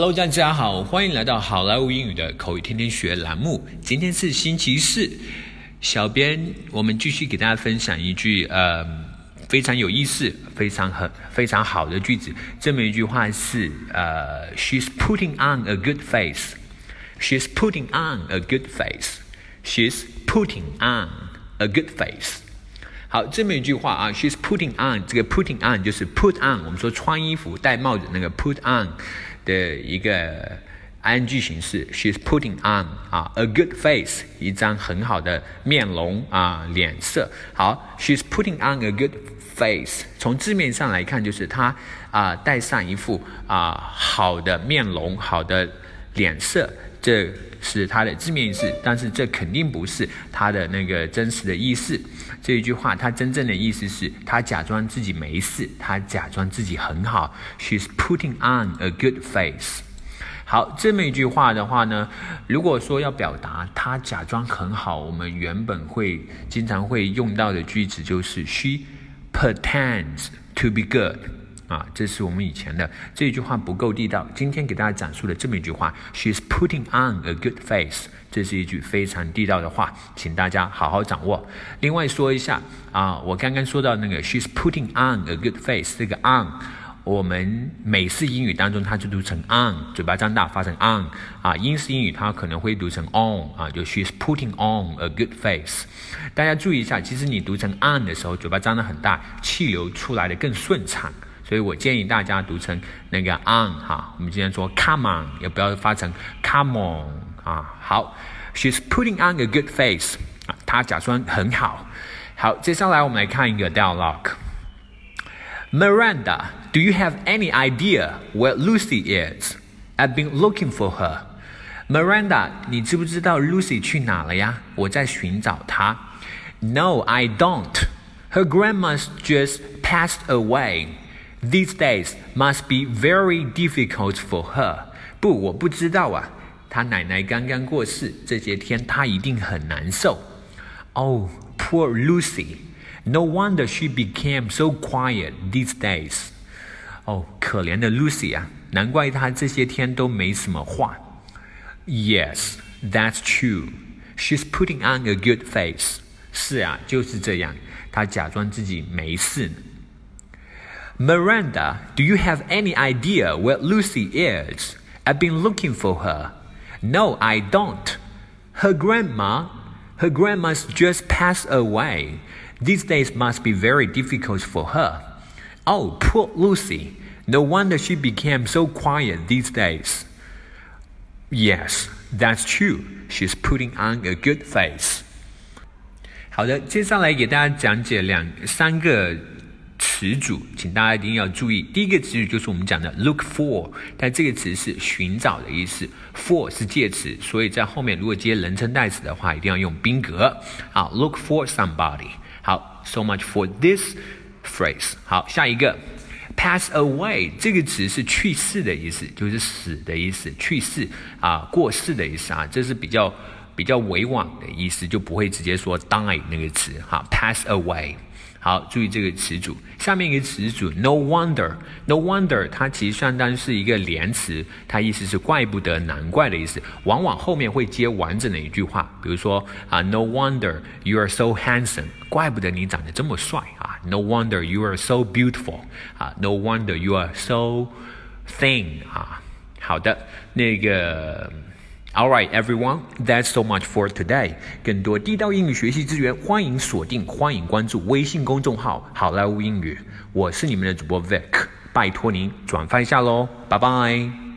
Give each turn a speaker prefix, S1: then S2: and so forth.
S1: Hello，大家好，欢迎来到好莱坞英语的口语天天学栏目。今天是星期四，小编我们继续给大家分享一句呃非常有意思、非常很非常好的句子。这么一句话是呃，She's putting on a good face. She's putting on a good face. She's putting on a good face. 好，这么一句话啊，She's putting on 这个 putting on 就是 put on，我们说穿衣服、戴帽子那个 put on。的一个 ing 形式，she's putting on 啊 a good face，一张很好的面容啊脸色。好，she's putting on a good face，从字面上来看就是她啊戴上一副啊好的面容，好的脸色，这是它的字面意思。但是这肯定不是它的那个真实的意思。这一句话它真正的意思是，她假装自己没事，她假装自己很好。She's putting on a good face。好，这么一句话的话呢，如果说要表达她假装很好，我们原本会经常会用到的句子就是 She pretends to be good。啊，这是我们以前的这一句话不够地道。今天给大家讲述的这么一句话，She's putting on a good face，这是一句非常地道的话，请大家好好掌握。另外说一下啊，我刚刚说到那个 She's putting on a good face，这个 on，我们美式英语当中它就读成 on，嘴巴张大发成 on 啊，英式英语它可能会读成 on 啊，就 She's putting on a good face。大家注意一下，其实你读成 on 的时候，嘴巴张得很大，气流出来的更顺畅。所以我建议大家读成那个 on 哈，我们今天说 come on，也不要发成 come on 啊。好，she's putting on a good face 啊，她假装很好。好，接下来我们来看一个 dialogue。Miranda, do you have any idea where Lucy is? I've been looking for her. Miranda，你知不知道 Lucy 去哪了呀？我在寻找她。No, I don't. Her grandma's just passed away. These days must be very difficult for her. 不，我不知道啊。她奶奶刚刚过世，这些天她一定很难受。Oh, poor Lucy. No wonder she became so quiet these days. 哦，可怜的 Lucy 啊，难怪她这些天都没什么话。Yes, that's true. She's putting on a good face. 是啊，就是这样，她假装自己没事。 Miranda, do you have any idea where Lucy is? I've been looking for her. No, I don't. Her grandma, her grandma's just passed away. These days must be very difficult for her. Oh, poor Lucy. No wonder she became so quiet these days. Yes, that's true. She's putting on a good face. 好的，接下来给大家讲解两三个 词组，请大家一定要注意。第一个词语就是我们讲的 look for，但这个词是寻找的意思，for 是介词，所以在后面如果接人称代词的话，一定要用宾格。好，look for somebody。好，so much for this phrase。好，下一个 pass away 这个词是去世的意思，就是死的意思，去世啊，过世的意思啊，这是比较比较委婉的意思，就不会直接说 die 那个词。哈，pass away。好，注意这个词组。下面一个词组，no wonder，no wonder，它其实相当是一个连词，它意思是怪不得、难怪的意思。往往后面会接完整的一句话，比如说啊，no wonder you are so handsome，怪不得你长得这么帅啊。no wonder you are so beautiful，啊，no wonder you are so thin，啊。好的，那个。All right, everyone. That's so much for today. 更多地道英语学习资源，欢迎锁定，欢迎关注微信公众号“好莱坞英语”。我是你们的主播 Vic，拜托您转发一下喽，拜拜。